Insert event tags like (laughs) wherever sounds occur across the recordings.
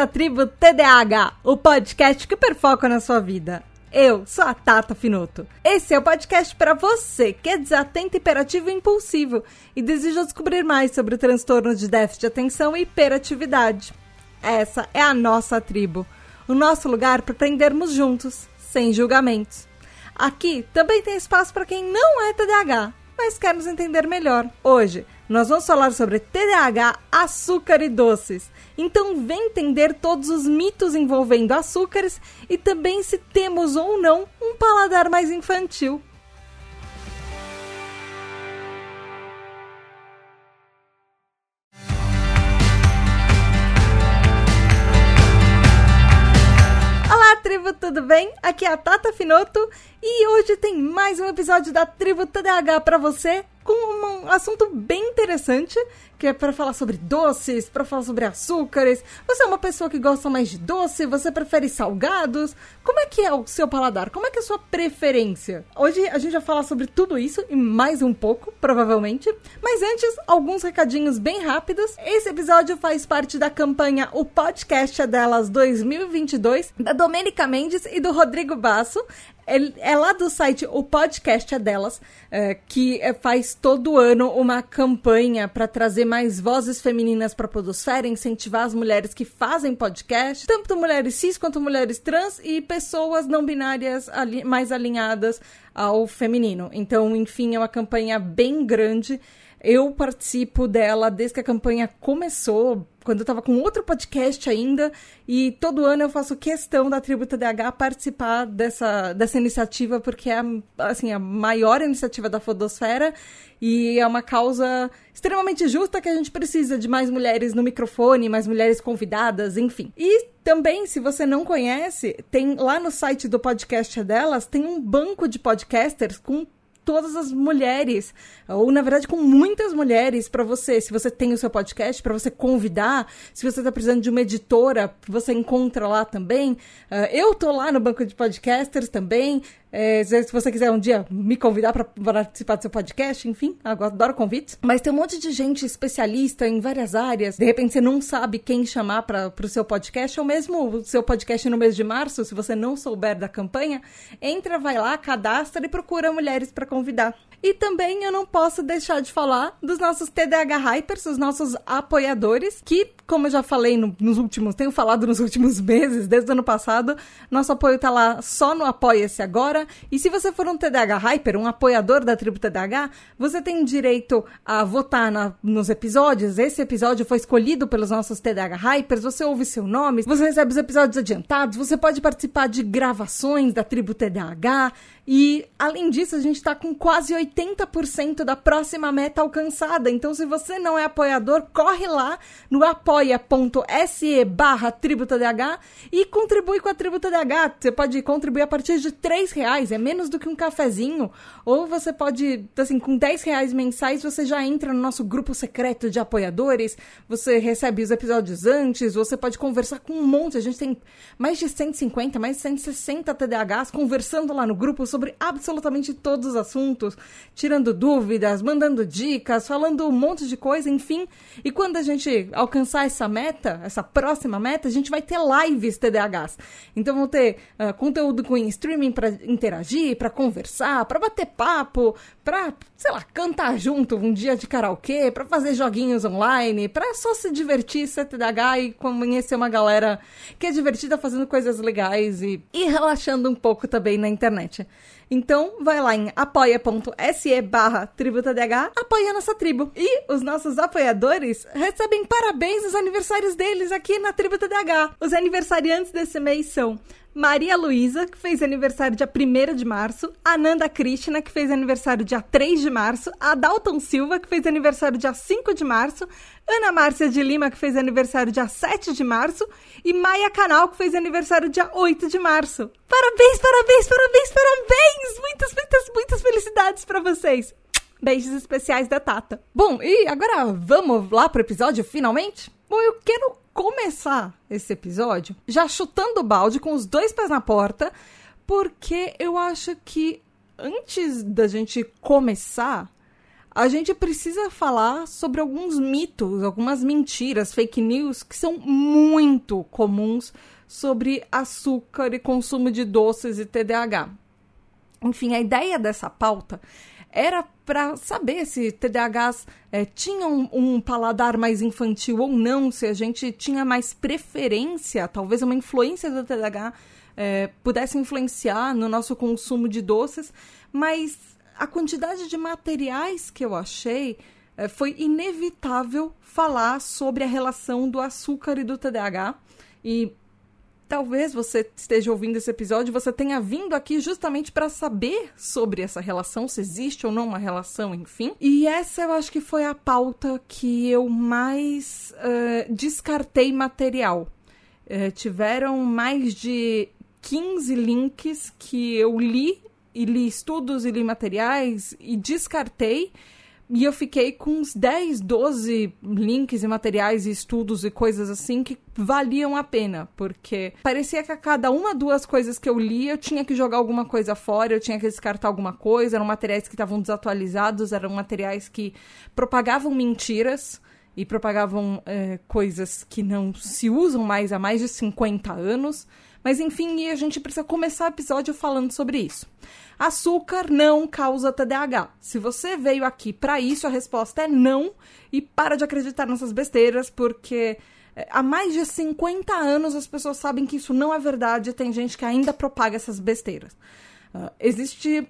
À tribo TDAH, o podcast que perfoca na sua vida. Eu sou a Tata Finoto. Esse é o podcast para você que é desatento, hiperativo e impulsivo e deseja descobrir mais sobre o transtorno de déficit de atenção e hiperatividade. Essa é a nossa tribo, o nosso lugar para aprendermos juntos, sem julgamentos. Aqui também tem espaço para quem não é TDAH, mas quer nos entender melhor. Hoje nós vamos falar sobre TDAH, açúcar e doces. Então vem entender todos os mitos envolvendo açúcares e também se temos ou não um paladar mais infantil. Olá, tribo, tudo bem? Aqui é a Tata Finoto e hoje tem mais um episódio da Tribo TDAH para você com um assunto bem interessante, que é para falar sobre doces, para falar sobre açúcares. Você é uma pessoa que gosta mais de doce? Você prefere salgados? Como é que é o seu paladar? Como é que é a sua preferência? Hoje a gente vai falar sobre tudo isso e mais um pouco, provavelmente. Mas antes, alguns recadinhos bem rápidos. Esse episódio faz parte da campanha O Podcast é Delas 2022, da Domênica Mendes e do Rodrigo Basso é, lá do site O Podcast é Delas, é, que é, faz todo ano uma campanha para trazer mais vozes femininas para a Podosfera, incentivar as mulheres que fazem podcast, tanto mulheres cis quanto mulheres trans e pessoas não binárias ali, mais alinhadas ao feminino. Então, enfim, é uma campanha bem grande. Eu participo dela desde que a campanha começou, quando eu estava com outro podcast ainda, e todo ano eu faço questão da Tributa DH participar dessa, dessa iniciativa, porque é assim, a maior iniciativa da Fodosfera e é uma causa extremamente justa que a gente precisa de mais mulheres no microfone, mais mulheres convidadas, enfim. E também, se você não conhece, tem lá no site do podcast delas, tem um banco de podcasters com todas as mulheres, ou na verdade com muitas mulheres para você, se você tem o seu podcast, para você convidar, se você está precisando de uma editora, você encontra lá também. Uh, eu tô lá no banco de podcasters também. É, se você quiser um dia me convidar para participar do seu podcast, enfim, adoro convites. Mas tem um monte de gente especialista em várias áreas. De repente você não sabe quem chamar para o seu podcast, ou mesmo o seu podcast no mês de março, se você não souber da campanha, entra, vai lá, cadastra e procura mulheres para convidar. E também eu não posso deixar de falar dos nossos TDH Hypers, os nossos apoiadores, que, como eu já falei no, nos últimos, tenho falado nos últimos (laughs) meses, desde o ano passado, nosso apoio tá lá só no Apoia-se agora. E se você for um TDH Hyper, um apoiador da tribo TDH, você tem direito a votar na, nos episódios. Esse episódio foi escolhido pelos nossos TDH Hypers, você ouve seu nome, você recebe os episódios adiantados, você pode participar de gravações da tribo TDH. E, além disso, a gente está com quase 80% da próxima meta alcançada. Então, se você não é apoiador, corre lá no apoia.se barra TributaDH e contribui com a TributaDH. Você pode contribuir a partir de 3 reais, é menos do que um cafezinho. Ou você pode, assim, com 10 reais mensais, você já entra no nosso grupo secreto de apoiadores, você recebe os episódios antes, você pode conversar com um monte. A gente tem mais de 150, mais de 160 TDAHs conversando lá no grupo sobre sobre absolutamente todos os assuntos, tirando dúvidas, mandando dicas, falando um monte de coisa, enfim. E quando a gente alcançar essa meta, essa próxima meta, a gente vai ter lives TDAHs. Então vão ter uh, conteúdo com streaming para interagir, para conversar, para bater papo, para, sei lá, cantar junto um dia de karaokê, para fazer joguinhos online, para só se divertir, TDAH e conhecer uma galera que é divertida fazendo coisas legais e, e relaxando um pouco também na internet. Então, vai lá em apoia.se barra tributadh, apoia nossa tribo. E os nossos apoiadores recebem parabéns nos aniversários deles aqui na Tributa DH. Os aniversariantes desse mês são Maria Luísa, que fez aniversário dia 1 de março, Ananda Krishna, que fez aniversário dia 3 de março, Adalton Silva, que fez aniversário dia 5 de março, Ana Márcia de Lima, que fez aniversário dia 7 de março, e Maia Canal, que fez aniversário dia 8 de março. Parabéns, parabéns, parabéns, parabéns! Muitas, muitas, muitas felicidades para vocês! Beijos especiais da Tata. Bom, e agora vamos lá pro episódio finalmente? Bom, eu quero começar esse episódio já chutando o balde com os dois pés na porta, porque eu acho que antes da gente começar, a gente precisa falar sobre alguns mitos, algumas mentiras, fake news que são muito comuns sobre açúcar e consumo de doces e TDAH. Enfim, a ideia dessa pauta era para saber se TDAHs é, tinham um paladar mais infantil ou não, se a gente tinha mais preferência, talvez uma influência do TDAH é, pudesse influenciar no nosso consumo de doces, mas a quantidade de materiais que eu achei é, foi inevitável falar sobre a relação do açúcar e do TDAH. E talvez você esteja ouvindo esse episódio, você tenha vindo aqui justamente para saber sobre essa relação, se existe ou não uma relação, enfim. E essa eu acho que foi a pauta que eu mais uh, descartei material. Uh, tiveram mais de 15 links que eu li e li estudos e li materiais e descartei e eu fiquei com uns 10, 12 links e materiais e estudos e coisas assim que valiam a pena, porque parecia que a cada uma, duas coisas que eu li, eu tinha que jogar alguma coisa fora, eu tinha que descartar alguma coisa, eram materiais que estavam desatualizados, eram materiais que propagavam mentiras e propagavam é, coisas que não se usam mais há mais de 50 anos. Mas enfim, a gente precisa começar o episódio falando sobre isso. Açúcar não causa TDAH. Se você veio aqui para isso, a resposta é não e para de acreditar nessas besteiras, porque eh, há mais de 50 anos as pessoas sabem que isso não é verdade e tem gente que ainda propaga essas besteiras. Uh, existe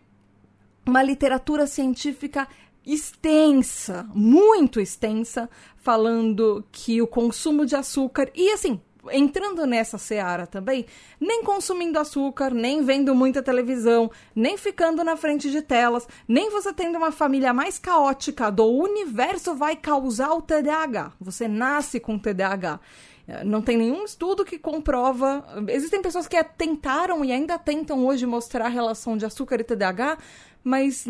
uma literatura científica extensa, muito extensa, falando que o consumo de açúcar e assim, entrando nessa seara também, nem consumindo açúcar, nem vendo muita televisão, nem ficando na frente de telas, nem você tendo uma família mais caótica do universo vai causar o TDAH. Você nasce com TDAH. É, não tem nenhum estudo que comprova. Existem pessoas que tentaram e ainda tentam hoje mostrar a relação de açúcar e TDAH, mas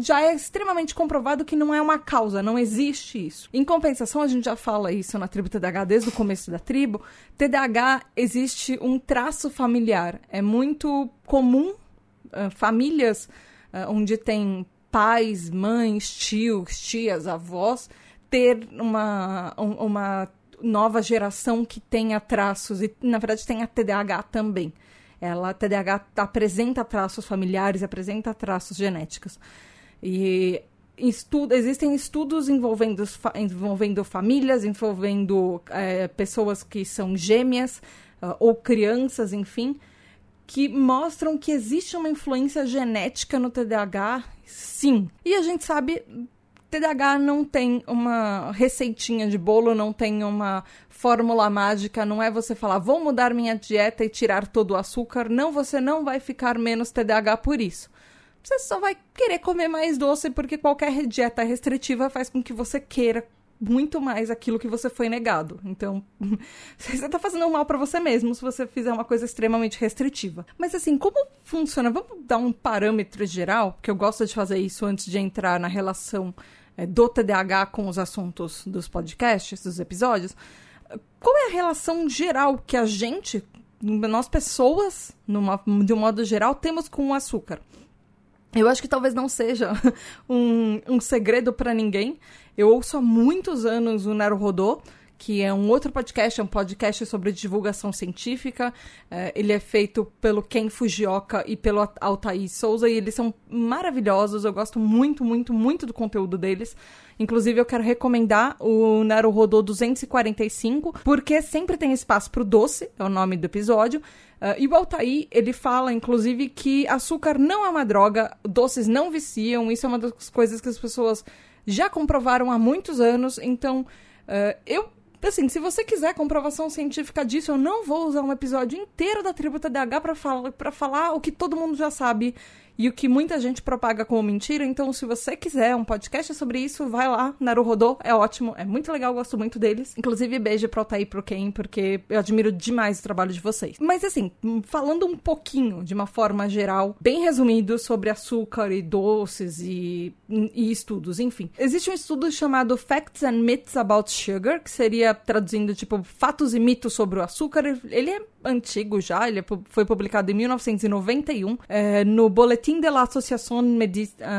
já é extremamente comprovado que não é uma causa, não existe isso. Em compensação, a gente já fala isso na tribo TDAH desde o começo da tribo. TDAH existe um traço familiar. É muito comum uh, famílias uh, onde tem pais, mães, tios, tias, avós ter uma, um, uma nova geração que tenha traços e na verdade tenha TDAH também. Ela, TDAH apresenta traços familiares, apresenta traços genéticos. E estudo, existem estudos envolvendo, envolvendo famílias, envolvendo é, pessoas que são gêmeas uh, ou crianças, enfim, que mostram que existe uma influência genética no TDAH, sim. E a gente sabe TDAH não tem uma receitinha de bolo, não tem uma fórmula mágica, não é você falar, vou mudar minha dieta e tirar todo o açúcar. Não, você não vai ficar menos TDAH por isso. Você só vai querer comer mais doce porque qualquer dieta restritiva faz com que você queira muito mais aquilo que você foi negado. Então, (laughs) você está fazendo mal para você mesmo se você fizer uma coisa extremamente restritiva. Mas assim, como funciona? Vamos dar um parâmetro geral, porque eu gosto de fazer isso antes de entrar na relação é, do TDAH com os assuntos dos podcasts, dos episódios, qual é a relação geral que a gente, nós pessoas, numa, de um modo geral, temos com o açúcar? Eu acho que talvez não seja (laughs) um, um segredo para ninguém. Eu ouço há muitos anos o Naruhodô, que é um outro podcast, é um podcast sobre divulgação científica. É, ele é feito pelo Ken Fujioka e pelo Altair Souza, e eles são maravilhosos. Eu gosto muito, muito, muito do conteúdo deles. Inclusive, eu quero recomendar o Naruhodô 245, porque sempre tem espaço pro doce, é o nome do episódio. Uh, e o Altair, ele fala, inclusive, que açúcar não é uma droga, doces não viciam, isso é uma das coisas que as pessoas já comprovaram há muitos anos, então uh, eu assim, se você quiser comprovação científica disso, eu não vou usar um episódio inteiro da tribo TDAH para falar, falar o que todo mundo já sabe e o que muita gente propaga como mentira. Então, se você quiser um podcast sobre isso, vai lá, Naruhodô, é ótimo, é muito legal, gosto muito deles. Inclusive, beijo pro Altair e pro Ken, porque eu admiro demais o trabalho de vocês. Mas assim, falando um pouquinho, de uma forma geral, bem resumido, sobre açúcar e doces e, e estudos, enfim. Existe um estudo chamado Facts and Myths About Sugar, que seria traduzindo, tipo, fatos e mitos sobre o açúcar. Ele é antigo já, ele foi publicado em 1991 é, no Boletim de la Asociación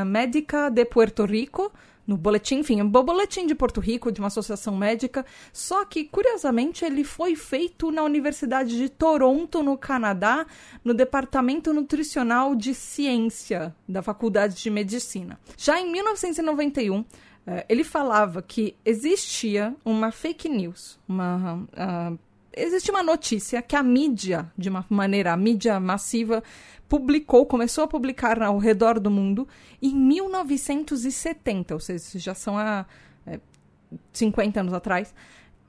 Médica de Puerto Rico, no boletim, enfim, um boletim de Porto Rico, de uma associação médica. Só que, curiosamente, ele foi feito na Universidade de Toronto, no Canadá, no Departamento Nutricional de Ciência da Faculdade de Medicina. Já em 1991, eh, ele falava que existia uma fake news, uma. Uh, existe uma notícia que a mídia, de uma maneira, a mídia massiva, publicou, começou a publicar ao redor do mundo em 1970, ou seja, já são há é, 50 anos atrás,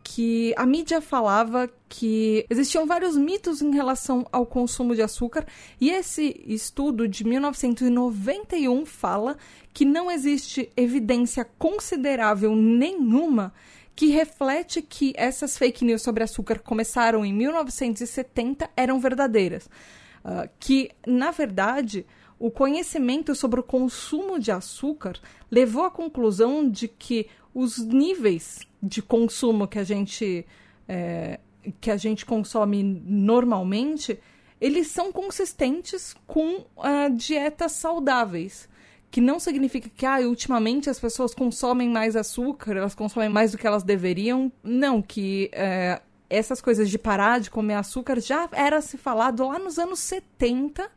que a mídia falava que existiam vários mitos em relação ao consumo de açúcar, e esse estudo de 1991 fala que não existe evidência considerável nenhuma que reflete que essas fake news sobre açúcar começaram em 1970 eram verdadeiras. Uh, que, na verdade, o conhecimento sobre o consumo de açúcar levou à conclusão de que os níveis de consumo que a gente, é, que a gente consome normalmente, eles são consistentes com uh, dietas saudáveis. Que não significa que ah, ultimamente as pessoas consomem mais açúcar, elas consomem mais do que elas deveriam. Não, que é, essas coisas de parar de comer açúcar já era se falado lá nos anos 70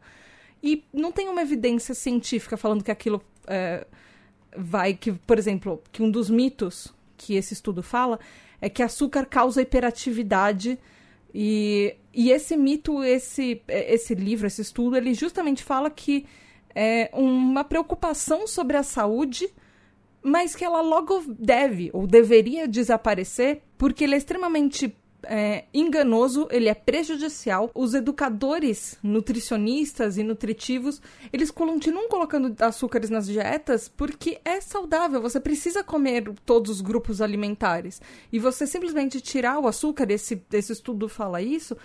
e não tem uma evidência científica falando que aquilo é, vai que, por exemplo, que um dos mitos que esse estudo fala é que açúcar causa hiperatividade e, e esse mito, esse, esse livro, esse estudo, ele justamente fala que é uma preocupação sobre a saúde, mas que ela logo deve ou deveria desaparecer porque ele é extremamente é, enganoso, ele é prejudicial. Os educadores nutricionistas e nutritivos, eles continuam colocando açúcares nas dietas porque é saudável. Você precisa comer todos os grupos alimentares. E você simplesmente tirar o açúcar, esse, esse estudo fala isso,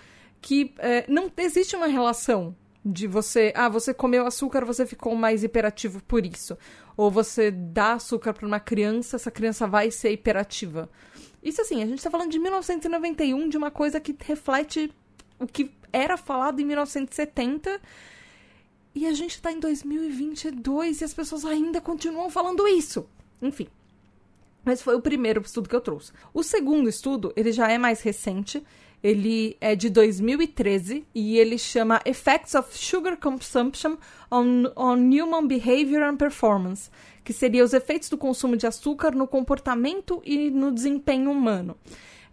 que é, não existe uma relação de você, ah, você comeu açúcar, você ficou mais hiperativo por isso. Ou você dá açúcar para uma criança, essa criança vai ser hiperativa. Isso assim, a gente está falando de 1991, de uma coisa que reflete o que era falado em 1970. E a gente está em 2022 e as pessoas ainda continuam falando isso. Enfim. Mas foi o primeiro estudo que eu trouxe. O segundo estudo, ele já é mais recente. Ele é de 2013 e ele chama Effects of Sugar Consumption on, on Human Behavior and Performance, que seria os efeitos do consumo de açúcar no comportamento e no desempenho humano.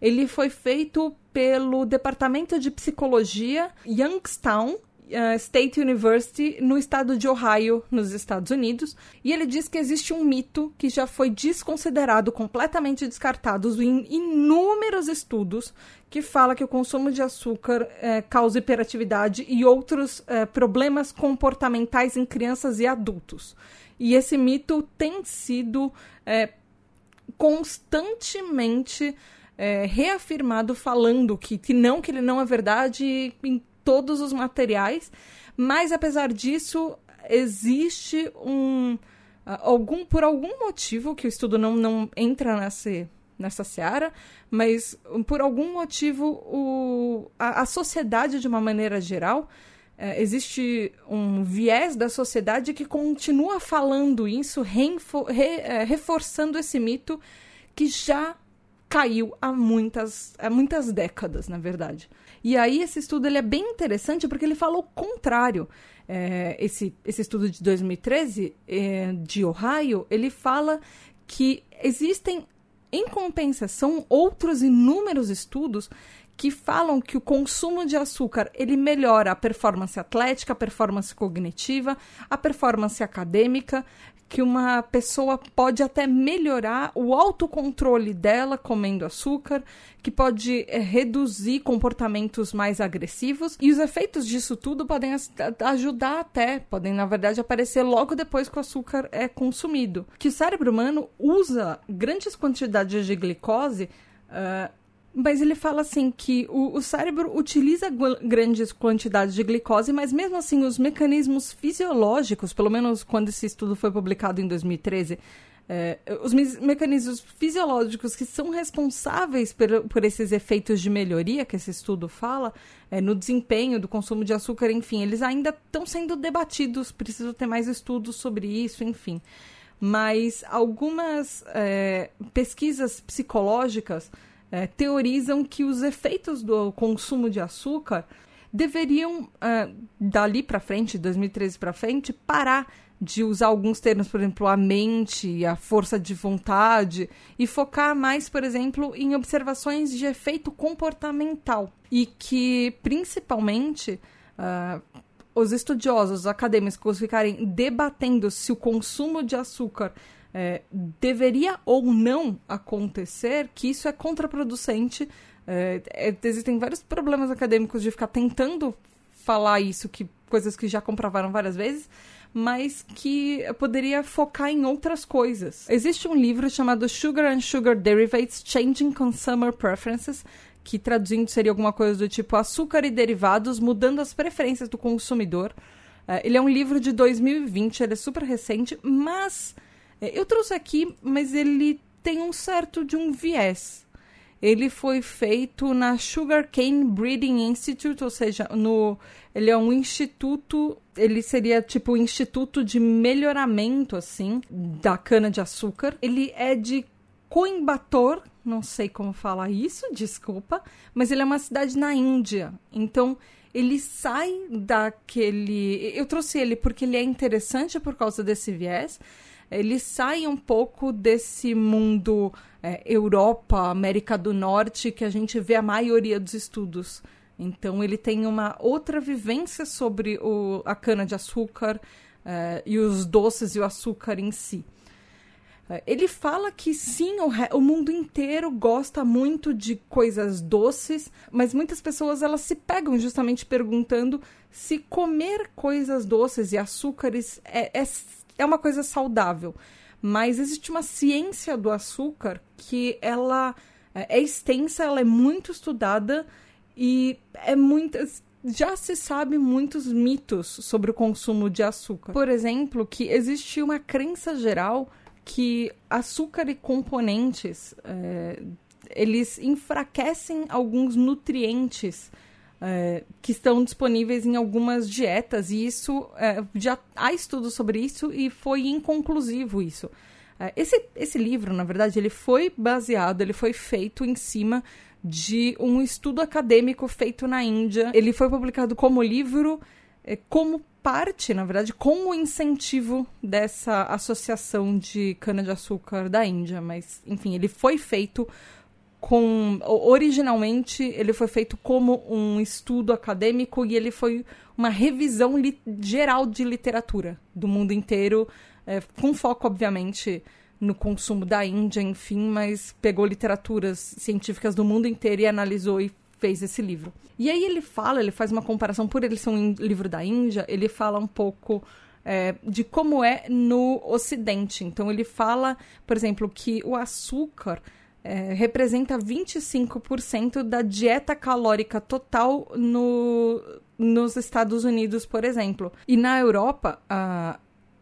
Ele foi feito pelo Departamento de Psicologia Youngstown uh, State University no estado de Ohio, nos Estados Unidos, e ele diz que existe um mito que já foi desconsiderado, completamente descartado em inúmeros estudos que fala que o consumo de açúcar é, causa hiperatividade e outros é, problemas comportamentais em crianças e adultos. E esse mito tem sido é, constantemente reafirmado falando que, que não, que ele não é verdade em todos os materiais, mas apesar disso, existe um algum por algum motivo que o estudo não, não entra nessa nessa seara, mas por algum motivo o, a, a sociedade de uma maneira geral é, existe um viés da sociedade que continua falando isso, reinfo, re, é, reforçando esse mito que já caiu há muitas, há muitas décadas, na verdade. E aí esse estudo ele é bem interessante porque ele fala o contrário. É, esse, esse estudo de 2013 é, de Ohio, ele fala que existem, em compensação, outros inúmeros estudos que falam que o consumo de açúcar ele melhora a performance atlética, a performance cognitiva, a performance acadêmica, que uma pessoa pode até melhorar o autocontrole dela comendo açúcar, que pode é, reduzir comportamentos mais agressivos. E os efeitos disso tudo podem ajudar até, podem na verdade aparecer logo depois que o açúcar é consumido. Que o cérebro humano usa grandes quantidades de glicose. Uh, mas ele fala assim que o, o cérebro utiliza grandes quantidades de glicose, mas mesmo assim os mecanismos fisiológicos, pelo menos quando esse estudo foi publicado em 2013, é, os me mecanismos fisiológicos que são responsáveis por, por, esses efeitos de melhoria que esse estudo fala, é, no desempenho do consumo de açúcar, enfim, eles ainda estão sendo debatidos, preciso ter mais estudos sobre isso, enfim. mas algumas é, pesquisas psicológicas é, teorizam que os efeitos do consumo de açúcar deveriam, é, dali para frente, 2013 para frente, parar de usar alguns termos, por exemplo, a mente, a força de vontade, e focar mais, por exemplo, em observações de efeito comportamental. E que, principalmente, uh, os estudiosos os acadêmicos ficarem debatendo se o consumo de açúcar é, deveria ou não acontecer, que isso é contraproducente. É, é, existem vários problemas acadêmicos de ficar tentando falar isso, que coisas que já comprovaram várias vezes, mas que poderia focar em outras coisas. Existe um livro chamado Sugar and Sugar Derivatives Changing Consumer Preferences, que traduzindo seria alguma coisa do tipo açúcar e derivados mudando as preferências do consumidor. Uh, ele é um livro de 2020, ele é super recente, mas eu trouxe aqui, mas ele tem um certo de um viés. Ele foi feito na Sugarcane Breeding Institute, ou seja, no, ele é um instituto, ele seria tipo um instituto de melhoramento assim da cana de açúcar. Ele é de Coimbatore, não sei como falar isso, desculpa, mas ele é uma cidade na Índia. Então, ele sai daquele. Eu trouxe ele porque ele é interessante por causa desse viés. Ele sai um pouco desse mundo é, Europa, América do Norte, que a gente vê a maioria dos estudos. Então, ele tem uma outra vivência sobre o, a cana-de-açúcar é, e os doces e o açúcar em si. É, ele fala que sim, o, o, mundo inteiro gosta muito de coisas doces, mas muitas pessoas elas se pegam justamente perguntando se comer coisas doces e açúcares é, é, é uma coisa saudável. Mas existe uma ciência do açúcar que ela é, é extensa, ela é muito estudada e é muitas já se sabe muitos mitos sobre o consumo de açúcar. Por exemplo, que existe uma crença geral que açúcar e componentes é, eles enfraquecem alguns nutrientes é, que estão disponíveis em algumas dietas e isso é, já há estudos sobre isso e foi inconclusivo isso. É, esse, esse livro, na verdade, ele foi baseado, ele foi feito em cima de um estudo acadêmico feito na Índia. Ele foi publicado como livro, é, como parte, na verdade, com o incentivo dessa associação de cana-de-açúcar da Índia. Mas, enfim, ele foi feito com. Originalmente, ele foi feito como um estudo acadêmico e ele foi uma revisão geral de literatura do mundo inteiro, é, com foco, obviamente, no consumo da Índia, enfim, mas pegou literaturas científicas do mundo inteiro e analisou e fez esse livro. E aí ele fala, ele faz uma comparação, por ele ser um livro da Índia, ele fala um pouco é, de como é no Ocidente. Então ele fala, por exemplo, que o açúcar é, representa 25% da dieta calórica total no, nos Estados Unidos, por exemplo. E na Europa, a,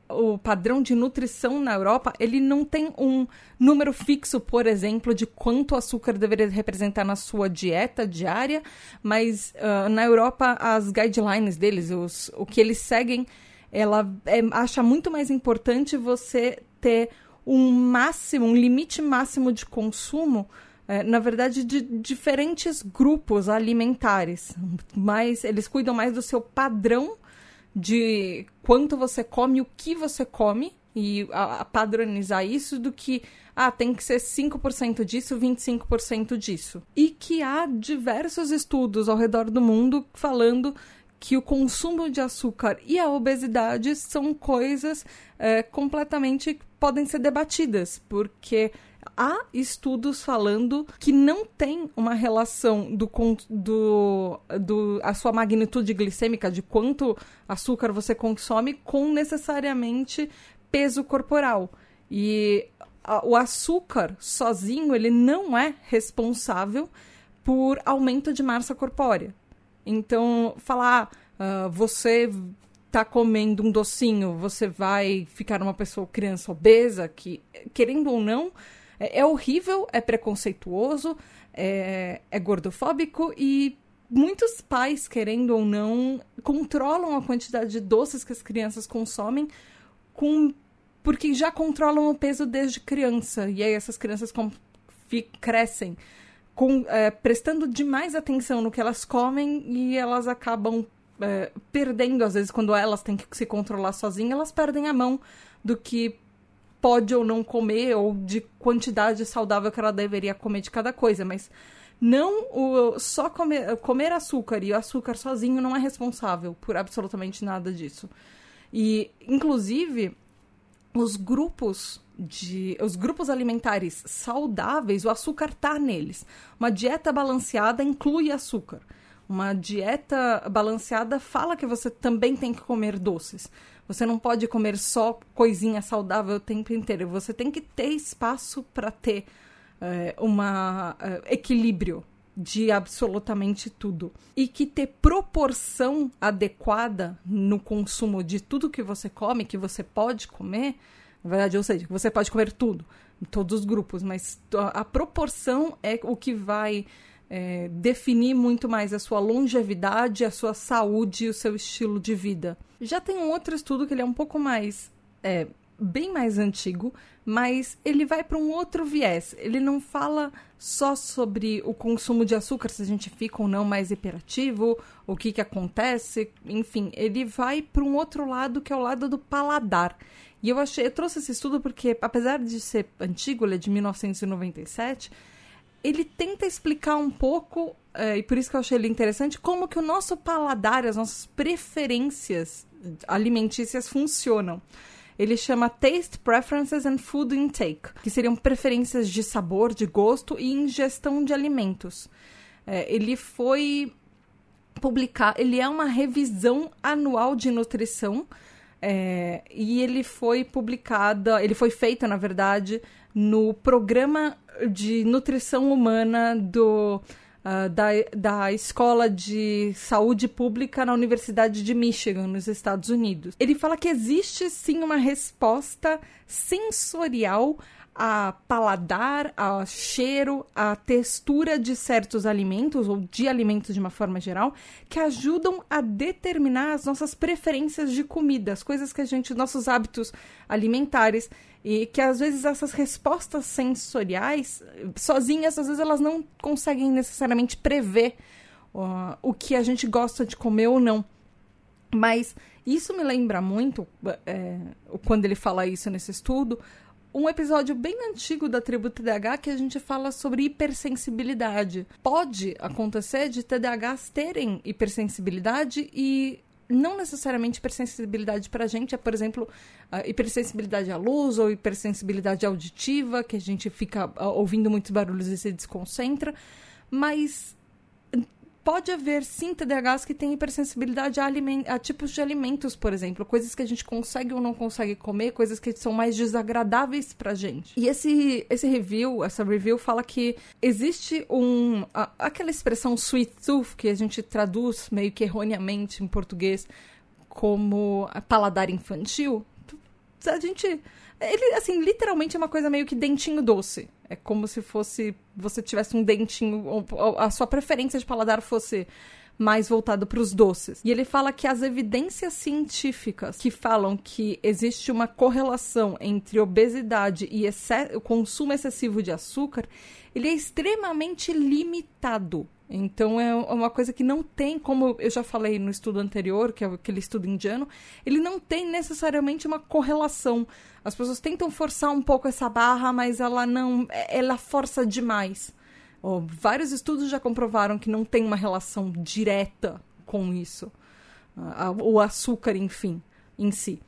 o padrão de nutrição na Europa, ele não tem um número fixo, por exemplo, de quanto açúcar deveria representar na sua dieta diária, mas uh, na Europa as guidelines deles, os, o que eles seguem, ela é, acha muito mais importante você ter um máximo, um limite máximo de consumo é, na verdade, de diferentes grupos alimentares. Mas eles cuidam mais do seu padrão de quanto você come, o que você come, e a, a padronizar isso do que ah, tem que ser 5% disso, 25% disso. E que há diversos estudos ao redor do mundo falando que o consumo de açúcar e a obesidade são coisas é, completamente podem ser debatidas, porque há estudos falando que não tem uma relação do, do, do a sua magnitude glicêmica, de quanto açúcar você consome, com necessariamente peso corporal. E a, o açúcar sozinho, ele não é responsável por aumento de massa corpórea. Então, falar, uh, você tá comendo um docinho, você vai ficar uma pessoa criança obesa, que, querendo ou não, é, é horrível, é preconceituoso, é, é gordofóbico e muitos pais, querendo ou não, controlam a quantidade de doces que as crianças consomem com porque já controlam o peso desde criança. E aí essas crianças crescem com, é, prestando demais atenção no que elas comem e elas acabam é, perdendo, às vezes, quando elas têm que se controlar sozinhas, elas perdem a mão do que pode ou não comer, ou de quantidade saudável que ela deveria comer de cada coisa, mas não o, só comer, comer açúcar e o açúcar sozinho não é responsável por absolutamente nada disso. E, inclusive, os grupos de os grupos alimentares saudáveis, o açúcar tá neles. Uma dieta balanceada inclui açúcar. Uma dieta balanceada fala que você também tem que comer doces. Você não pode comer só coisinha saudável o tempo inteiro. Você tem que ter espaço para ter é, um é, equilíbrio de absolutamente tudo. E que ter proporção adequada no consumo de tudo que você come, que você pode comer, na verdade, ou seja, que você pode comer tudo, todos os grupos, mas a, a proporção é o que vai é, definir muito mais a sua longevidade, a sua saúde e o seu estilo de vida. Já tem um outro estudo que ele é um pouco mais. É, bem mais antigo, mas ele vai para um outro viés. Ele não fala só sobre o consumo de açúcar, se a gente fica ou não mais hiperativo, o que, que acontece, enfim, ele vai para um outro lado que é o lado do paladar. E eu achei, eu trouxe esse estudo porque, apesar de ser antigo, ele é de 1997, ele tenta explicar um pouco, é, e por isso que eu achei ele interessante, como que o nosso paladar, as nossas preferências alimentícias funcionam. Ele chama Taste Preferences and Food Intake, que seriam preferências de sabor, de gosto e ingestão de alimentos. É, ele foi publicar, ele é uma revisão anual de nutrição é, e ele foi publicada, ele foi feito, na verdade, no programa de nutrição humana do, uh, da, da Escola de Saúde Pública na Universidade de Michigan, nos Estados Unidos. Ele fala que existe sim uma resposta sensorial a paladar, a cheiro, a textura de certos alimentos ou de alimentos de uma forma geral, que ajudam a determinar as nossas preferências de comida, as coisas que a gente, nossos hábitos alimentares e que às vezes essas respostas sensoriais, sozinhas, às vezes elas não conseguem necessariamente prever uh, o que a gente gosta de comer ou não. Mas isso me lembra muito, é, quando ele fala isso nesse estudo, um episódio bem antigo da tribo TDAH que a gente fala sobre hipersensibilidade. Pode acontecer de TDAHs terem hipersensibilidade e não necessariamente hipersensibilidade para a gente é, por exemplo, hipersensibilidade à luz ou hipersensibilidade auditiva, que a gente fica ouvindo muitos barulhos e se desconcentra, mas pode haver sim TDAHs que têm hipersensibilidade a, a, tipos de alimentos, por exemplo, coisas que a gente consegue ou não consegue comer, coisas que são mais desagradáveis pra gente. E esse, esse review, essa review fala que existe um a, aquela expressão sweet tooth que a gente traduz meio que erroneamente em português como paladar infantil. A gente ele, assim, literalmente é uma coisa meio que dentinho doce. É como se fosse. Você tivesse um dentinho. A sua preferência de paladar fosse mais voltado para os doces. E ele fala que as evidências científicas que falam que existe uma correlação entre obesidade e o consumo excessivo de açúcar, ele é extremamente limitado. Então é uma coisa que não tem, como eu já falei no estudo anterior, que é aquele estudo indiano, ele não tem necessariamente uma correlação. As pessoas tentam forçar um pouco essa barra, mas ela não, ela força demais. Oh, vários estudos já comprovaram que não tem uma relação direta com isso. Uh, o açúcar, enfim, em si.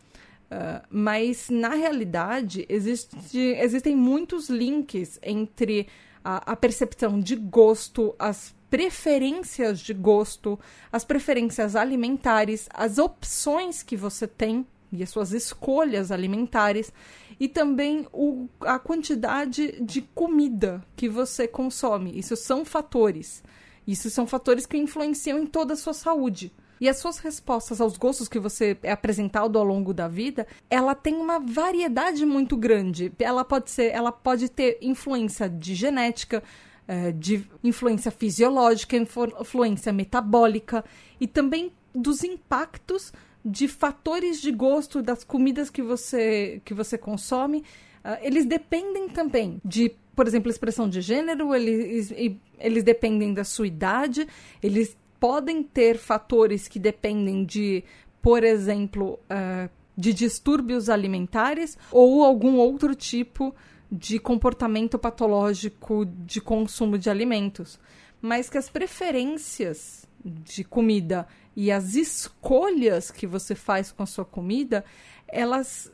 Uh, mas, na realidade, existe, existem muitos links entre a, a percepção de gosto, as preferências de gosto, as preferências alimentares, as opções que você tem e as suas escolhas alimentares e também o, a quantidade de comida que você consome. Isso são fatores. Isso são fatores que influenciam em toda a sua saúde. E as suas respostas aos gostos que você é apresentado ao longo da vida, ela tem uma variedade muito grande. Ela pode ser, ela pode ter influência de genética, é, de influência fisiológica, influência metabólica e também dos impactos de fatores de gosto das comidas que você, que você consome. Uh, eles dependem também de, por exemplo, expressão de gênero, eles, eles dependem da sua idade, eles podem ter fatores que dependem de, por exemplo, uh, de distúrbios alimentares ou algum outro tipo de comportamento patológico de consumo de alimentos. Mas que as preferências de comida e as escolhas que você faz com a sua comida, elas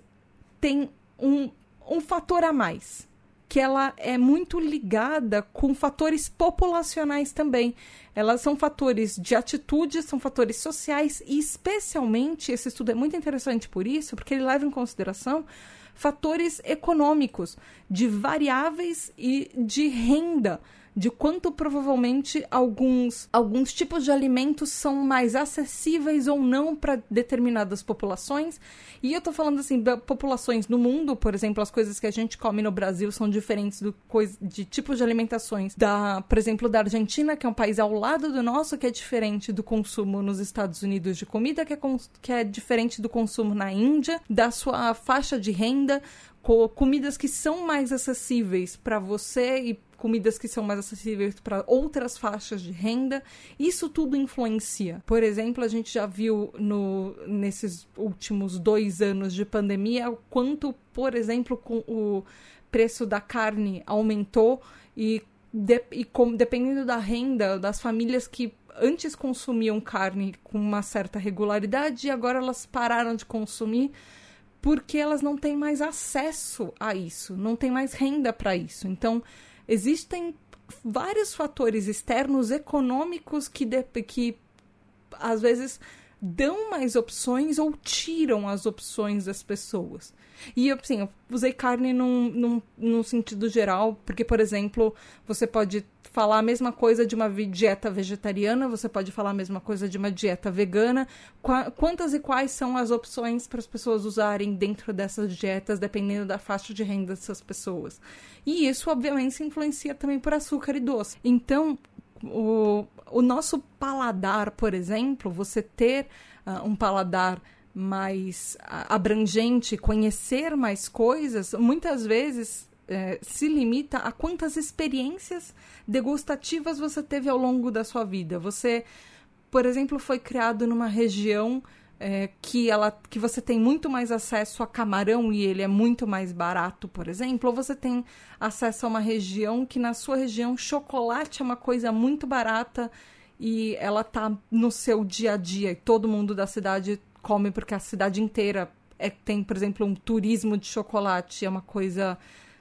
têm um, um fator a mais, que ela é muito ligada com fatores populacionais também. Elas são fatores de atitude, são fatores sociais e especialmente esse estudo é muito interessante por isso, porque ele leva em consideração fatores econômicos, de variáveis e de renda de quanto provavelmente alguns, alguns tipos de alimentos são mais acessíveis ou não para determinadas populações. E eu tô falando assim, populações no mundo, por exemplo, as coisas que a gente come no Brasil são diferentes do de tipos de alimentações da, por exemplo, da Argentina, que é um país ao lado do nosso, que é diferente do consumo nos Estados Unidos de comida, que é, que é diferente do consumo na Índia, da sua faixa de renda, comidas que são mais acessíveis para você e comidas que são mais acessíveis para outras faixas de renda. Isso tudo influencia. Por exemplo, a gente já viu no, nesses últimos dois anos de pandemia o quanto, por exemplo, com o preço da carne aumentou e, de, e com, dependendo da renda das famílias que antes consumiam carne com uma certa regularidade e agora elas pararam de consumir porque elas não têm mais acesso a isso, não têm mais renda para isso. Então, existem vários fatores externos econômicos que, de, que às vezes dão mais opções ou tiram as opções das pessoas. E assim, eu usei carne num, num, num sentido geral, porque, por exemplo, você pode falar a mesma coisa de uma dieta vegetariana, você pode falar a mesma coisa de uma dieta vegana. Qu quantas e quais são as opções para as pessoas usarem dentro dessas dietas, dependendo da faixa de renda dessas pessoas? E isso, obviamente, influencia também por açúcar e doce. Então, o, o nosso paladar, por exemplo, você ter uh, um paladar mais abrangente, conhecer mais coisas, muitas vezes é, se limita a quantas experiências degustativas você teve ao longo da sua vida. Você, por exemplo, foi criado numa região é, que, ela, que você tem muito mais acesso a camarão e ele é muito mais barato, por exemplo, ou você tem acesso a uma região que na sua região chocolate é uma coisa muito barata e ela tá no seu dia a dia e todo mundo da cidade come porque a cidade inteira é, tem, por exemplo, um turismo de chocolate, é uma coisa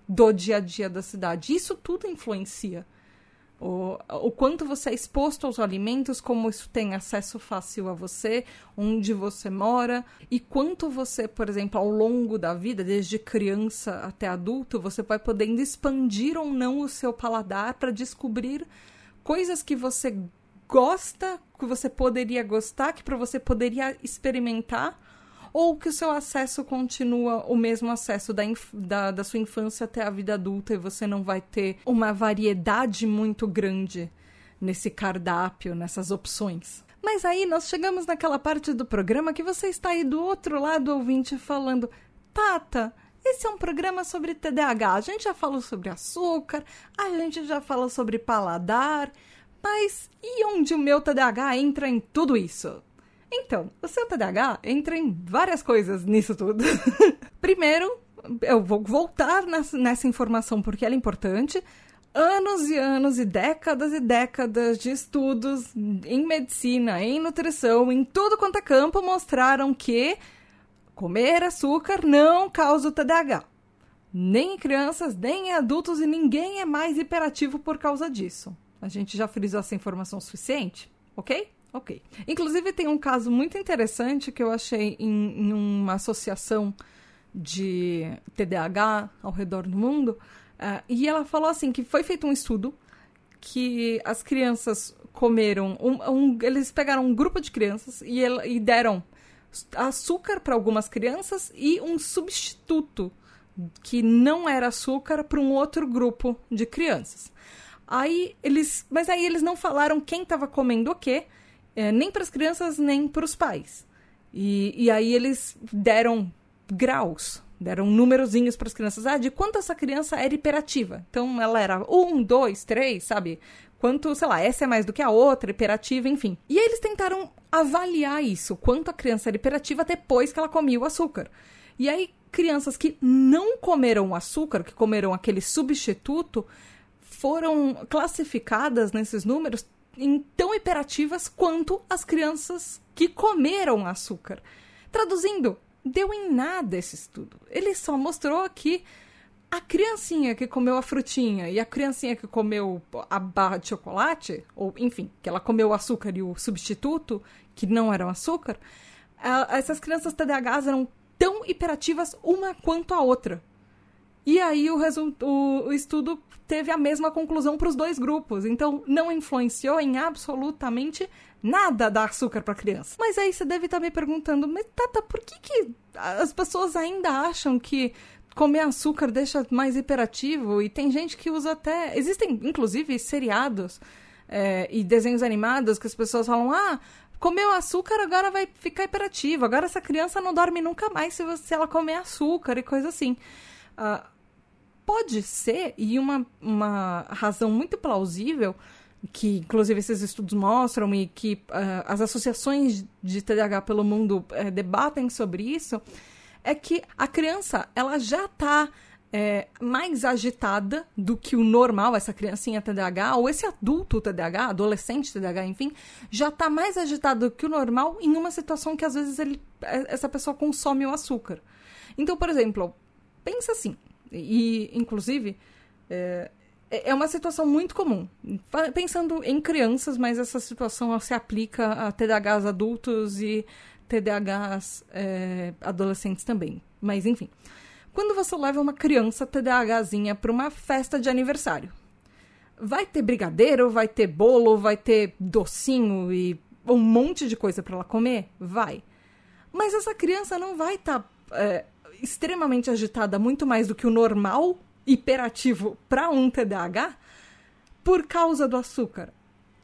do dia a dia da cidade. Isso tudo influencia. O, o quanto você é exposto aos alimentos, como isso tem acesso fácil a você, onde você mora, e quanto você, por exemplo, ao longo da vida, desde criança até adulto, você vai podendo expandir ou não o seu paladar para descobrir coisas que você gosta, que você poderia gostar, que para você poderia experimentar, ou que o seu acesso continua o mesmo acesso da, da, da sua infância até a vida adulta e você não vai ter uma variedade muito grande nesse cardápio, nessas opções. Mas aí nós chegamos naquela parte do programa que você está aí do outro lado ouvinte falando: Tata, esse é um programa sobre TDAH. A gente já falou sobre açúcar, a gente já falou sobre paladar, mas e onde o meu TDAH entra em tudo isso? Então, o seu TDAH entra em várias coisas nisso tudo. (laughs) Primeiro, eu vou voltar nessa informação porque ela é importante. Anos e anos e décadas e décadas de estudos em medicina, em nutrição, em tudo quanto é campo mostraram que comer açúcar não causa o TDAH. Nem em crianças, nem em adultos e ninguém é mais hiperativo por causa disso. A gente já frisou essa informação suficiente, ok? Ok. Inclusive, tem um caso muito interessante que eu achei em, em uma associação de TDAH ao redor do mundo. Uh, e ela falou assim: que foi feito um estudo que as crianças comeram. Um, um, eles pegaram um grupo de crianças e, e deram açúcar para algumas crianças e um substituto que não era açúcar para um outro grupo de crianças. Aí eles, mas aí eles não falaram quem estava comendo o quê, é, nem para as crianças nem para os pais. E, e aí eles deram graus, deram númerozinhos para as crianças. Ah, de quanto essa criança era hiperativa. Então ela era um, dois, três, sabe? Quanto, sei lá, essa é mais do que a outra, hiperativa, enfim. E aí eles tentaram avaliar isso, quanto a criança era hiperativa depois que ela comia o açúcar. E aí, crianças que não comeram o açúcar, que comeram aquele substituto, foram classificadas nesses números em tão hiperativas quanto as crianças que comeram açúcar. Traduzindo, deu em nada esse estudo. Ele só mostrou que a criancinha que comeu a frutinha e a criancinha que comeu a barra de chocolate, ou enfim, que ela comeu o açúcar e o substituto, que não eram açúcar, essas crianças TDAHs eram tão hiperativas uma quanto a outra. E aí o, o, estudo teve a mesma conclusão para os dois grupos. Então não influenciou em absolutamente nada dar açúcar para criança. Mas aí você deve estar me perguntando, mas Tata, por que, que as pessoas ainda acham que comer açúcar deixa mais hiperativo e tem gente que usa até. Existem, inclusive, seriados é, e desenhos animados que as pessoas falam: ah, comeu açúcar, agora vai ficar hiperativo. Agora essa criança não dorme nunca mais se, você, se ela comer açúcar e coisa assim. Uh, pode ser, e uma, uma razão muito plausível, que inclusive esses estudos mostram e que uh, as associações de TDAH pelo mundo uh, debatem sobre isso, é que a criança ela já está é, mais agitada do que o normal, essa criancinha TDAH, ou esse adulto TDAH, adolescente TDAH, enfim, já está mais agitado do que o normal em uma situação que às vezes ele, é, essa pessoa consome o açúcar. Então, por exemplo, pensa assim, e inclusive é, é uma situação muito comum. Pensando em crianças, mas essa situação se aplica a TDAHs adultos e TDAHs é, adolescentes também. Mas enfim. Quando você leva uma criança TDAHzinha para uma festa de aniversário, vai ter brigadeiro, vai ter bolo, vai ter docinho e um monte de coisa para ela comer? Vai. Mas essa criança não vai estar tá, é, extremamente agitada, muito mais do que o normal, hiperativo para um TDAH, por causa do açúcar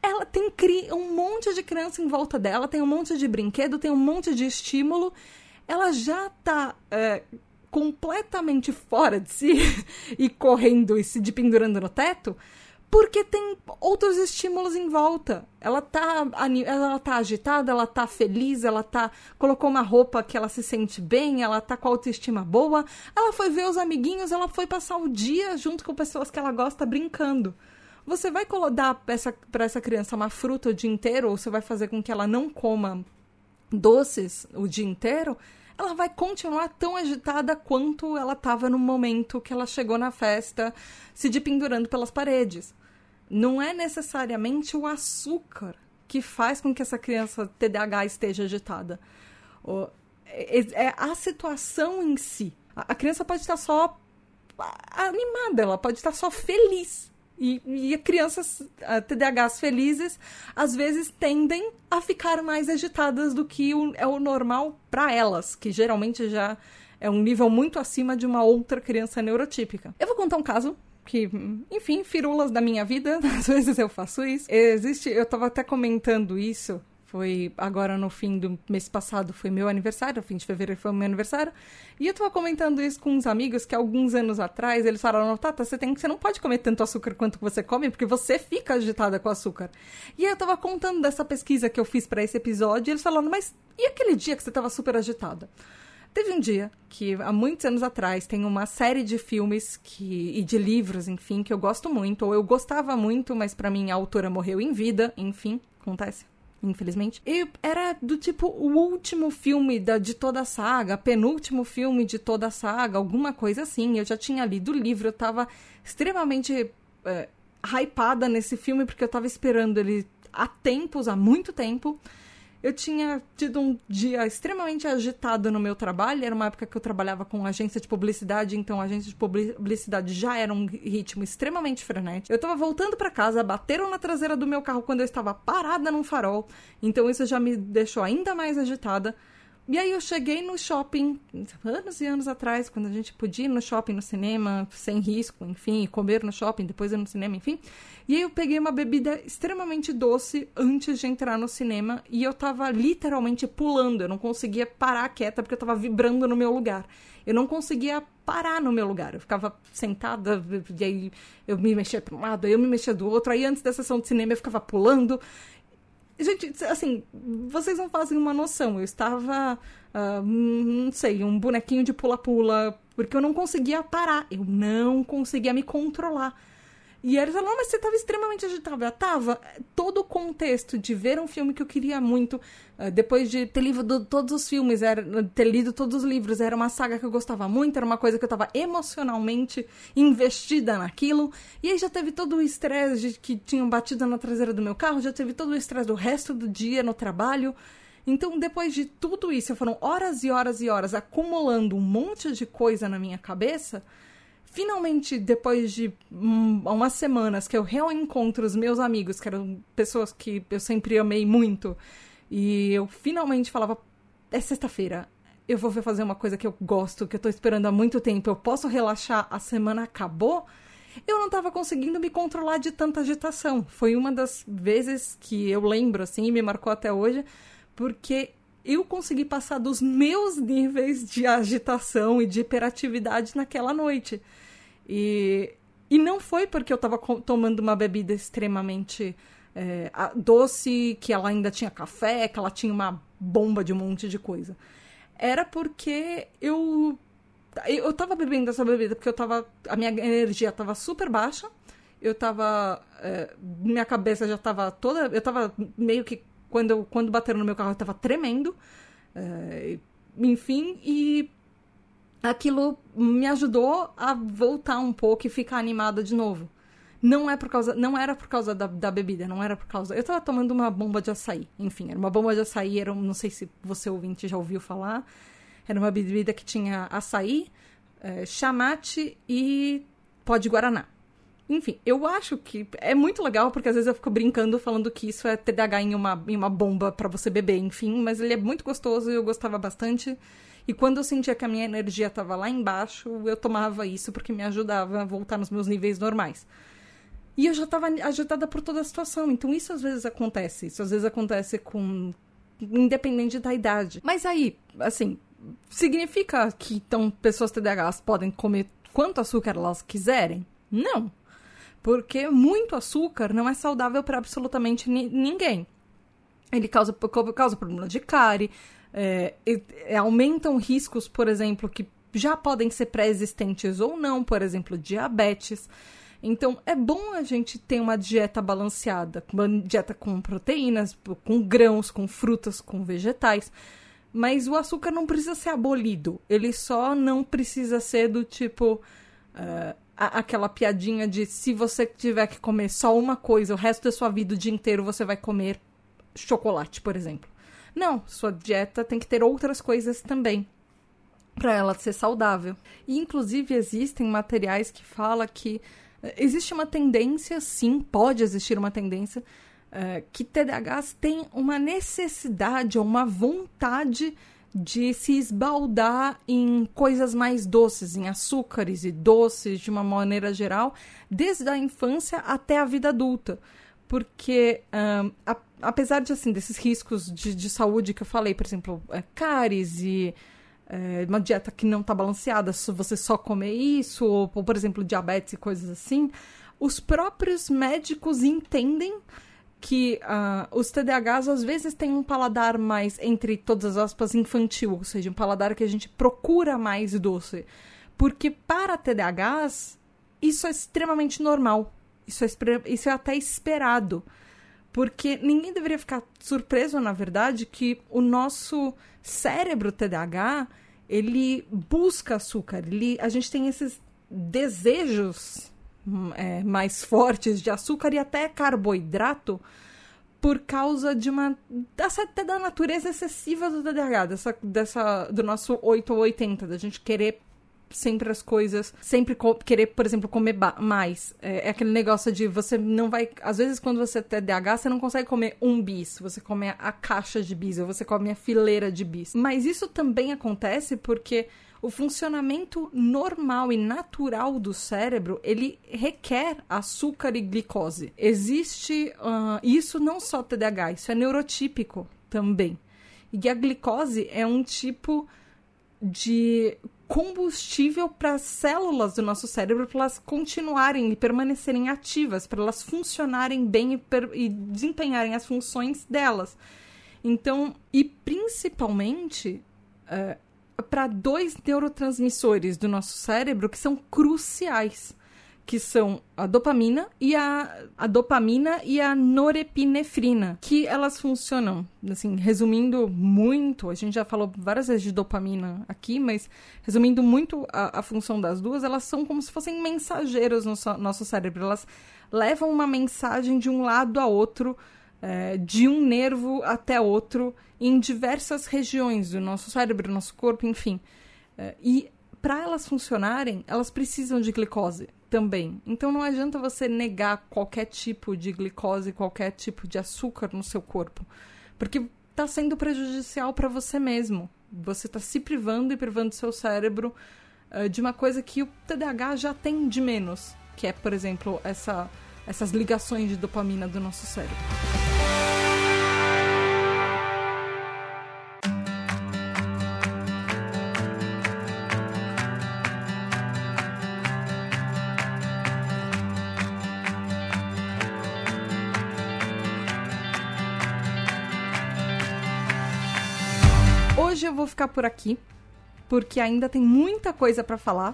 ela tem um monte de criança em volta dela, tem um monte de brinquedo, tem um monte de estímulo. Ela já tá é, completamente fora de si (laughs) e correndo e se pendurando no teto porque tem outros estímulos em volta. Ela tá, ela tá agitada, ela tá feliz, ela tá colocou uma roupa que ela se sente bem, ela tá com autoestima boa, ela foi ver os amiguinhos, ela foi passar o dia junto com pessoas que ela gosta brincando. Você vai dar para essa, essa criança uma fruta o dia inteiro, ou você vai fazer com que ela não coma doces o dia inteiro, ela vai continuar tão agitada quanto ela estava no momento que ela chegou na festa, se dependurando pelas paredes. Não é necessariamente o açúcar que faz com que essa criança TDAH esteja agitada. É, é a situação em si. A criança pode estar só animada, ela pode estar só feliz. E, e crianças TDAHs felizes às vezes tendem a ficar mais agitadas do que é o normal para elas, que geralmente já é um nível muito acima de uma outra criança neurotípica. Eu vou contar um caso que, enfim, firulas da minha vida, (laughs) às vezes eu faço isso. Existe, eu tava até comentando isso foi agora no fim do mês passado, foi meu aniversário, fim de fevereiro foi meu aniversário. E eu tava comentando isso com uns amigos que alguns anos atrás eles falaram: Tata, você, tem, você não pode comer tanto açúcar quanto você come, porque você fica agitada com açúcar. E aí eu tava contando dessa pesquisa que eu fiz para esse episódio, e eles falaram: Mas e aquele dia que você tava super agitada? Teve um dia que, há muitos anos atrás, tem uma série de filmes que, e de livros, enfim, que eu gosto muito, ou eu gostava muito, mas para mim a autora morreu em vida, enfim, acontece infelizmente. E era do tipo o último filme da, de toda a saga, penúltimo filme de toda a saga, alguma coisa assim. Eu já tinha lido o livro, eu tava extremamente é, hypada nesse filme, porque eu tava esperando ele há tempos, há muito tempo eu tinha tido um dia extremamente agitado no meu trabalho. Era uma época que eu trabalhava com agência de publicidade, então a agência de publicidade já era um ritmo extremamente frenético. Eu tava voltando para casa, bateram na traseira do meu carro quando eu estava parada num farol, então isso já me deixou ainda mais agitada. E aí eu cheguei no shopping, anos e anos atrás, quando a gente podia ir no shopping, no cinema, sem risco, enfim, comer no shopping, depois ir no cinema, enfim. E aí eu peguei uma bebida extremamente doce antes de entrar no cinema e eu tava literalmente pulando, eu não conseguia parar quieta porque eu tava vibrando no meu lugar. Eu não conseguia parar no meu lugar. Eu ficava sentada, e aí eu me mexia para um lado, aí eu me mexia do outro. Aí antes da sessão de cinema eu ficava pulando. Gente, assim, vocês não fazem uma noção. Eu estava, uh, não sei, um bonequinho de pula-pula, porque eu não conseguia parar. Eu não conseguia me controlar. E eles falaram, mas você estava extremamente agitada. Tava. Todo o contexto de ver um filme que eu queria muito, uh, depois de ter lido todos os filmes, era, ter lido todos os livros, era uma saga que eu gostava muito, era uma coisa que eu estava emocionalmente investida naquilo. E aí já teve todo o estresse de que tinham batido na traseira do meu carro, já teve todo o estresse do resto do dia no trabalho. Então, depois de tudo isso, foram horas e horas e horas acumulando um monte de coisa na minha cabeça finalmente, depois de um, umas semanas que eu reencontro os meus amigos, que eram pessoas que eu sempre amei muito, e eu finalmente falava: é sexta-feira, eu vou fazer uma coisa que eu gosto, que eu tô esperando há muito tempo, eu posso relaxar, a semana acabou. Eu não estava conseguindo me controlar de tanta agitação. Foi uma das vezes que eu lembro, assim, e me marcou até hoje, porque eu consegui passar dos meus níveis de agitação e de hiperatividade naquela noite. E, e não foi porque eu estava tomando uma bebida extremamente é, doce, que ela ainda tinha café, que ela tinha uma bomba de um monte de coisa. Era porque eu eu tava bebendo essa bebida porque eu tava a minha energia tava super baixa. Eu tava é, minha cabeça já tava toda, eu tava meio que quando quando bateram no meu carro eu tava tremendo. É, enfim, e aquilo me ajudou a voltar um pouco e ficar animada de novo. Não é por causa, não era por causa da, da bebida, não era por causa. Eu tava tomando uma bomba de açaí. Enfim, era uma bomba de açaí, era, não sei se você ouvinte já ouviu falar. Era uma bebida que tinha açaí, é, chamate e pó de guaraná. Enfim, eu acho que é muito legal, porque às vezes eu fico brincando falando que isso é TDAH em uma, em uma bomba para você beber, enfim, mas ele é muito gostoso e eu gostava bastante. E quando eu sentia que a minha energia estava lá embaixo, eu tomava isso porque me ajudava a voltar nos meus níveis normais. E eu já estava agitada por toda a situação. Então isso às vezes acontece. Isso às vezes acontece com. independente da idade. Mas aí, assim, significa que então pessoas TDAHs podem comer quanto açúcar elas quiserem? Não. Porque muito açúcar não é saudável para absolutamente ni ninguém. Ele causa, causa problema de cárie, é, é, aumentam riscos, por exemplo, que já podem ser pré-existentes ou não, por exemplo, diabetes. Então, é bom a gente ter uma dieta balanceada, uma dieta com proteínas, com grãos, com frutas, com vegetais. Mas o açúcar não precisa ser abolido. Ele só não precisa ser do tipo. Uh, aquela piadinha de se você tiver que comer só uma coisa o resto da sua vida, o dia inteiro, você vai comer chocolate, por exemplo. Não, sua dieta tem que ter outras coisas também para ela ser saudável. E inclusive existem materiais que fala que eh, existe uma tendência, sim, pode existir uma tendência uh, que TDAHs têm uma necessidade ou uma vontade de se esbaldar em coisas mais doces, em açúcares e doces de uma maneira geral, desde a infância até a vida adulta. Porque um, a, apesar de assim desses riscos de, de, saúde que eu falei, por exemplo, é, cáries e é, uma dieta que não está balanceada, se você só comer isso, ou, ou, por exemplo, diabetes e coisas assim, os próprios médicos entendem que uh, os TDAHs às vezes têm um paladar mais, entre todas as aspas, infantil, ou seja, um paladar que a gente procura mais doce. Porque para TDAHs, isso é extremamente normal. Isso é, isso é até esperado. Porque ninguém deveria ficar surpreso, na verdade, que o nosso cérebro TDAH, ele busca açúcar. Ele, a gente tem esses desejos é, mais fortes de açúcar e até carboidrato por causa de uma dessa, até da natureza excessiva do TDAH, dessa, dessa do nosso 8 ou 80, da gente querer sempre as coisas, sempre querer, por exemplo, comer mais. É, é, aquele negócio de você não vai. Às vezes, quando você tem TDAH, você não consegue comer um bis, você come a caixa de bis, ou você come a fileira de bis. Mas isso também acontece porque o funcionamento normal e natural do cérebro ele requer açúcar e glicose. Existe uh, isso não só TDAH, isso é neurotípico também. E a glicose é um tipo de combustível para as células do nosso cérebro para elas continuarem e permanecerem ativas, para elas funcionarem bem e, e, desempenharem as funções delas. Então, e principalmente uh, para dois neurotransmissores do nosso cérebro que são cruciais, que são a dopamina e a, a dopamina e a norepinefrina, que elas funcionam, assim, resumindo muito, a gente já falou várias vezes de dopamina aqui, mas resumindo muito a, a função das duas, elas são como se fossem mensageiros no so, nosso cérebro, elas levam uma mensagem de um lado a outro, é, de um nervo até outro, em diversas regiões do nosso cérebro, do nosso corpo, enfim. É, e para elas funcionarem, elas precisam de glicose também. Então não adianta você negar qualquer tipo de glicose, qualquer tipo de açúcar no seu corpo, porque está sendo prejudicial para você mesmo. Você está se privando e privando seu cérebro uh, de uma coisa que o TDAH já tem de menos, que é, por exemplo, essa, essas ligações de dopamina do nosso cérebro. Hoje eu vou ficar por aqui, porque ainda tem muita coisa para falar.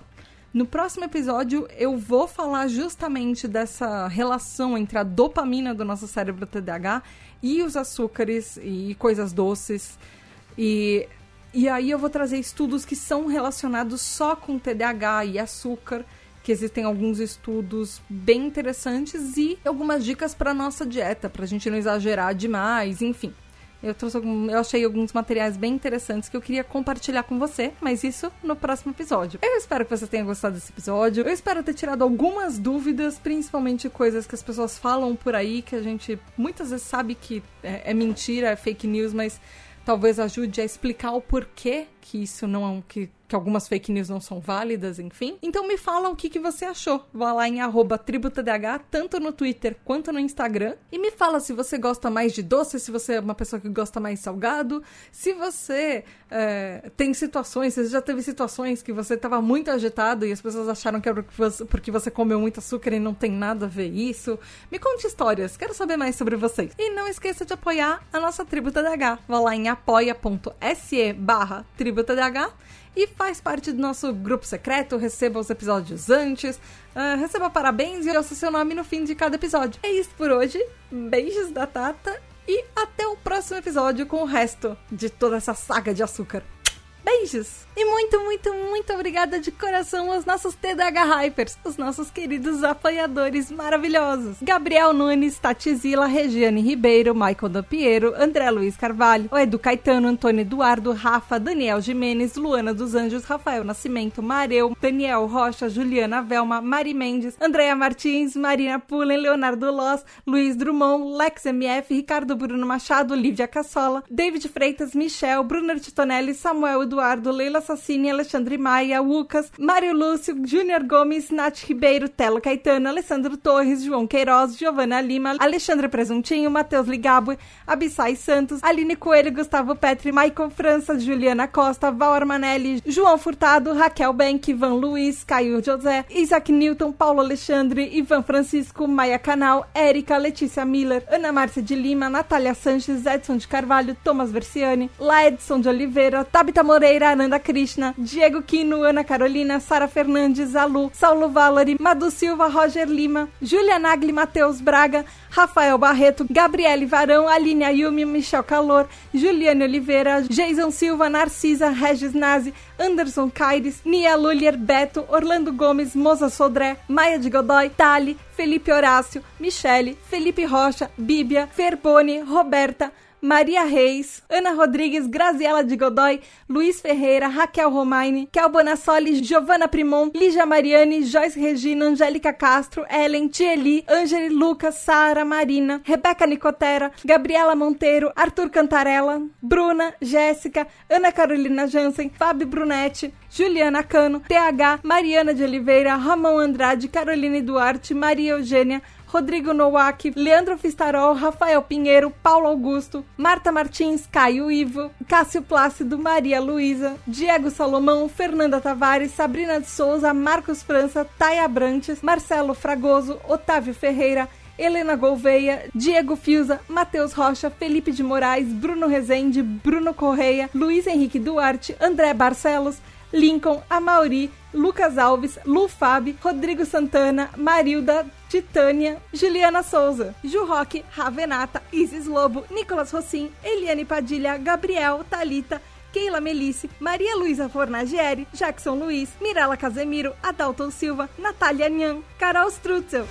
No próximo episódio, eu vou falar justamente dessa relação entre a dopamina do nosso cérebro TDAH e os açúcares e coisas doces. E, e aí eu vou trazer estudos que são relacionados só com TDAH e açúcar, que existem alguns estudos bem interessantes e algumas dicas para nossa dieta, para a gente não exagerar demais, enfim. Eu trouxe algum, eu achei alguns materiais bem interessantes que eu queria compartilhar com você, mas isso no próximo episódio. Eu espero que você tenha gostado desse episódio. Eu espero ter tirado algumas dúvidas, principalmente coisas que as pessoas falam por aí que a gente muitas vezes sabe que é, é mentira, é fake news, mas talvez ajude a explicar o porquê que isso não é um que que algumas fake news não são válidas, enfim. Então me fala o que, que você achou. Vá lá em tributadh, tanto no Twitter quanto no Instagram. E me fala se você gosta mais de doce, se você é uma pessoa que gosta mais salgado, se você é, tem situações, você já teve situações que você estava muito agitado e as pessoas acharam que era porque você comeu muito açúcar e não tem nada a ver isso. Me conte histórias, quero saber mais sobre vocês. E não esqueça de apoiar a nossa Tributa DH. Vá lá em apoia.se barra tributadh e faz parte do nosso grupo secreto, receba os episódios antes, uh, receba parabéns e ouça seu nome no fim de cada episódio. É isso por hoje, beijos da Tata e até o próximo episódio com o resto de toda essa saga de açúcar. Beijos! E muito, muito, muito obrigada de coração aos nossos TDH Hypers, os nossos queridos apoiadores maravilhosos. Gabriel Nunes, Tatizila, Regiane Ribeiro, Michael Dampiero, André Luiz Carvalho, o Edu Caetano, Antônio Eduardo, Rafa, Daniel Jimenez, Luana dos Anjos, Rafael Nascimento, Mareu, Daniel Rocha, Juliana Velma, Mari Mendes, Andréa Martins, Marina Pullen, Leonardo Loss, Luiz Drummond, Lex MF, Ricardo Bruno Machado, Lívia Cassola, David Freitas, Michel, Brunner Titonelli, Samuel Eduardo, Leila Assassini, Alexandre Maia, Lucas, Mário Lúcio, Júnior Gomes, Nath Ribeiro, Telo Caetano, Alessandro Torres, João Queiroz, Giovana Lima, Alexandre Presuntinho, Matheus Ligabo, Abissai Santos, Aline Coelho, Gustavo Petri, Michael França, Juliana Costa, Val Armanelli, João Furtado, Raquel Bank, Ivan Luiz, Caio José, Isaac Newton, Paulo Alexandre, Ivan Francisco, Maia Canal, Érica, Letícia Miller, Ana Márcia de Lima, Natália Sanches, Edson de Carvalho, Thomas Versiani, Laedson de Oliveira, Tabita Moreira, Ananda Krishna, Diego Quino, Ana Carolina, Sara Fernandes, Alu, Saulo Valori, Madu Silva, Roger Lima, Julia Nagli, Matheus Braga, Rafael Barreto, Gabriele Varão, Aline Ayumi, Michel Calor, Juliane Oliveira, Jason Silva, Narcisa, Regis Nazi, Anderson Caires, Nia Lulier, Beto, Orlando Gomes, Moza Sodré, Maia de Godoy, Tali, Felipe Horácio, Michele, Felipe Rocha, Bíbia, Ferboni, Roberta, Maria Reis, Ana Rodrigues, Graziela de Godoy, Luiz Ferreira, Raquel Romaine, Kel Bonassoli, Giovanna Primon, Lígia Mariani, Joyce Regina, Angélica Castro, Ellen, Tieli, Angeli Lucas, Sara, Marina, Rebeca Nicotera, Gabriela Monteiro, Arthur Cantarella, Bruna, Jéssica, Ana Carolina Jansen, Fábio Brunetti, Juliana Cano, TH, Mariana de Oliveira, Ramon Andrade, Caroline Duarte, Maria Eugênia, Rodrigo Nowak, Leandro Fistarol, Rafael Pinheiro, Paulo Augusto, Marta Martins, Caio Ivo, Cássio Plácido, Maria Luísa, Diego Salomão, Fernanda Tavares, Sabrina de Souza, Marcos França, Taia Brantes, Marcelo Fragoso, Otávio Ferreira, Helena Gouveia, Diego Fiuza, Matheus Rocha, Felipe de Moraes, Bruno Rezende, Bruno Correia, Luiz Henrique Duarte, André Barcelos, Lincoln, Amauri, Lucas Alves, Lu Fab, Rodrigo Santana, Marilda, Titânia, Juliana Souza, Ju Roque, Ravenata, Isis Lobo, Nicolas Rossim, Eliane Padilha, Gabriel, Talita, Keila Melice, Maria Luísa Fornagieri, Jackson Luiz, Mirela Casemiro, Adalton Silva, Natália Nhan, Carol Strutzel.